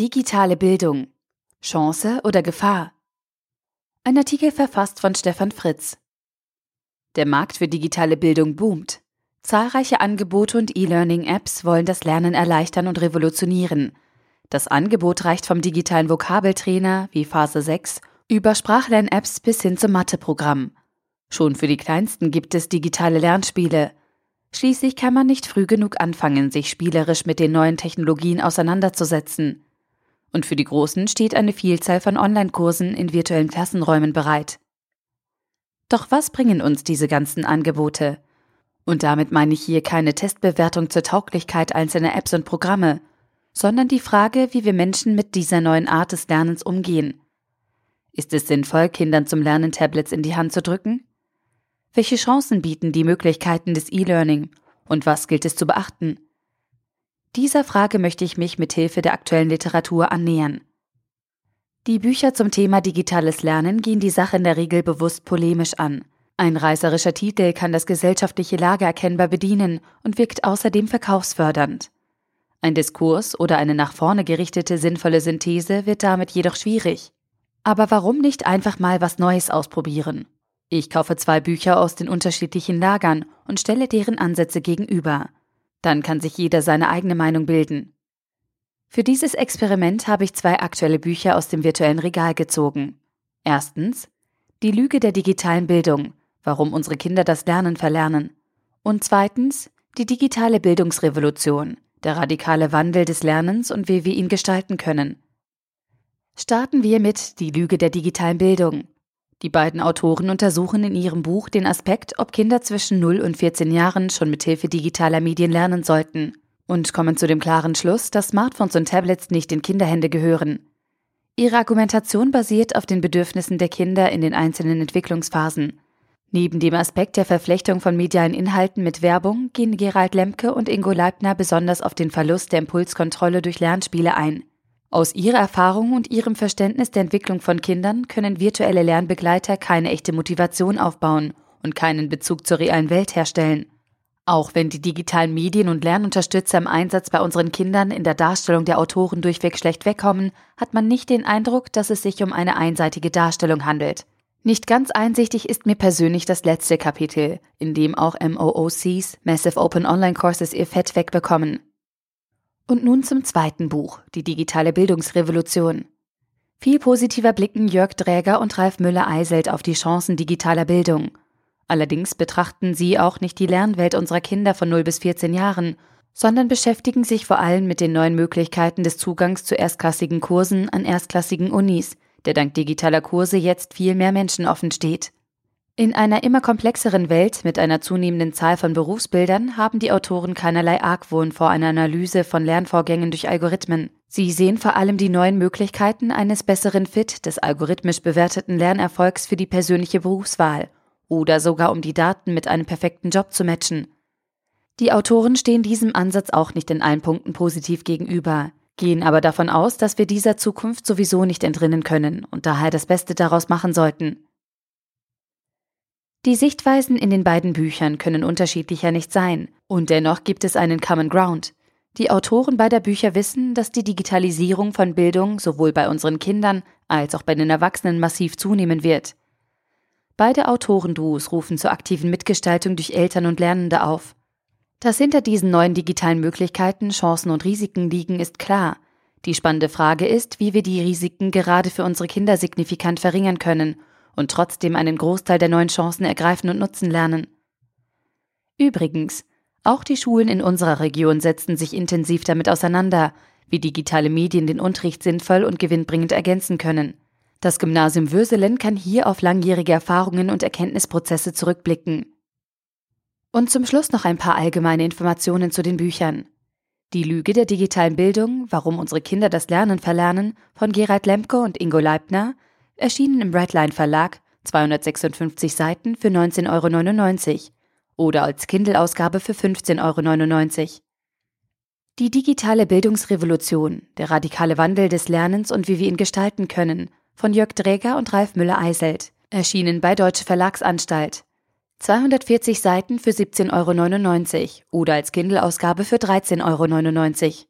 Digitale Bildung. Chance oder Gefahr? Ein Artikel verfasst von Stefan Fritz. Der Markt für digitale Bildung boomt. Zahlreiche Angebote und E-Learning-Apps wollen das Lernen erleichtern und revolutionieren. Das Angebot reicht vom digitalen Vokabeltrainer wie Phase 6 über Sprachlern-Apps bis hin zum Matheprogramm. Schon für die Kleinsten gibt es digitale Lernspiele. Schließlich kann man nicht früh genug anfangen, sich spielerisch mit den neuen Technologien auseinanderzusetzen. Und für die Großen steht eine Vielzahl von Online-Kursen in virtuellen Klassenräumen bereit. Doch was bringen uns diese ganzen Angebote? Und damit meine ich hier keine Testbewertung zur Tauglichkeit einzelner Apps und Programme, sondern die Frage, wie wir Menschen mit dieser neuen Art des Lernens umgehen. Ist es sinnvoll, Kindern zum Lernen Tablets in die Hand zu drücken? Welche Chancen bieten die Möglichkeiten des E-Learning und was gilt es zu beachten? Dieser Frage möchte ich mich mit Hilfe der aktuellen Literatur annähern. Die Bücher zum Thema digitales Lernen gehen die Sache in der Regel bewusst polemisch an. Ein reißerischer Titel kann das gesellschaftliche Lager erkennbar bedienen und wirkt außerdem verkaufsfördernd. Ein Diskurs oder eine nach vorne gerichtete sinnvolle Synthese wird damit jedoch schwierig. Aber warum nicht einfach mal was Neues ausprobieren? Ich kaufe zwei Bücher aus den unterschiedlichen Lagern und stelle deren Ansätze gegenüber. Dann kann sich jeder seine eigene Meinung bilden. Für dieses Experiment habe ich zwei aktuelle Bücher aus dem virtuellen Regal gezogen. Erstens Die Lüge der digitalen Bildung, warum unsere Kinder das Lernen verlernen. Und zweitens Die digitale Bildungsrevolution, der radikale Wandel des Lernens und wie wir ihn gestalten können. Starten wir mit Die Lüge der digitalen Bildung die beiden Autoren untersuchen in ihrem Buch den Aspekt, ob Kinder zwischen 0 und 14 Jahren schon mit Hilfe digitaler Medien lernen sollten und kommen zu dem klaren Schluss, dass Smartphones und Tablets nicht in Kinderhände gehören. Ihre Argumentation basiert auf den Bedürfnissen der Kinder in den einzelnen Entwicklungsphasen. Neben dem Aspekt der Verflechtung von medialen Inhalten mit Werbung gehen Gerald Lemke und Ingo Leibner besonders auf den Verlust der Impulskontrolle durch Lernspiele ein. Aus ihrer Erfahrung und ihrem Verständnis der Entwicklung von Kindern können virtuelle Lernbegleiter keine echte Motivation aufbauen und keinen Bezug zur realen Welt herstellen. Auch wenn die digitalen Medien und Lernunterstützer im Einsatz bei unseren Kindern in der Darstellung der Autoren durchweg schlecht wegkommen, hat man nicht den Eindruck, dass es sich um eine einseitige Darstellung handelt. Nicht ganz einsichtig ist mir persönlich das letzte Kapitel, in dem auch MOOCs, Massive Open Online Courses, ihr Fett wegbekommen. Und nun zum zweiten Buch, Die digitale Bildungsrevolution. Viel positiver blicken Jörg Dräger und Ralf Müller-Eiselt auf die Chancen digitaler Bildung. Allerdings betrachten sie auch nicht die Lernwelt unserer Kinder von 0 bis 14 Jahren, sondern beschäftigen sich vor allem mit den neuen Möglichkeiten des Zugangs zu erstklassigen Kursen an erstklassigen Unis, der dank digitaler Kurse jetzt viel mehr Menschen offen steht. In einer immer komplexeren Welt mit einer zunehmenden Zahl von Berufsbildern haben die Autoren keinerlei Argwohn vor einer Analyse von Lernvorgängen durch Algorithmen. Sie sehen vor allem die neuen Möglichkeiten eines besseren Fit des algorithmisch bewerteten Lernerfolgs für die persönliche Berufswahl oder sogar um die Daten mit einem perfekten Job zu matchen. Die Autoren stehen diesem Ansatz auch nicht in allen Punkten positiv gegenüber, gehen aber davon aus, dass wir dieser Zukunft sowieso nicht entrinnen können und daher das Beste daraus machen sollten. Die Sichtweisen in den beiden Büchern können unterschiedlicher nicht sein, und dennoch gibt es einen Common Ground. Die Autoren beider Bücher wissen, dass die Digitalisierung von Bildung sowohl bei unseren Kindern als auch bei den Erwachsenen massiv zunehmen wird. Beide Autorenduos rufen zur aktiven Mitgestaltung durch Eltern und Lernende auf. Dass hinter diesen neuen digitalen Möglichkeiten Chancen und Risiken liegen, ist klar. Die spannende Frage ist, wie wir die Risiken gerade für unsere Kinder signifikant verringern können und trotzdem einen Großteil der neuen Chancen ergreifen und nutzen lernen. Übrigens, auch die Schulen in unserer Region setzen sich intensiv damit auseinander, wie digitale Medien den Unterricht sinnvoll und gewinnbringend ergänzen können. Das Gymnasium Würselen kann hier auf langjährige Erfahrungen und Erkenntnisprozesse zurückblicken. Und zum Schluss noch ein paar allgemeine Informationen zu den Büchern. Die Lüge der digitalen Bildung, warum unsere Kinder das Lernen verlernen, von Gerald Lemke und Ingo Leibner, erschienen im Redline Verlag, 256 Seiten für 19,99 Euro oder als Kindle-Ausgabe für 15,99 Euro. Die digitale Bildungsrevolution, der radikale Wandel des Lernens und wie wir ihn gestalten können, von Jörg Dräger und Ralf Müller-Eiselt, erschienen bei Deutsche Verlagsanstalt. 240 Seiten für 17,99 Euro oder als Kindle-Ausgabe für 13,99 Euro.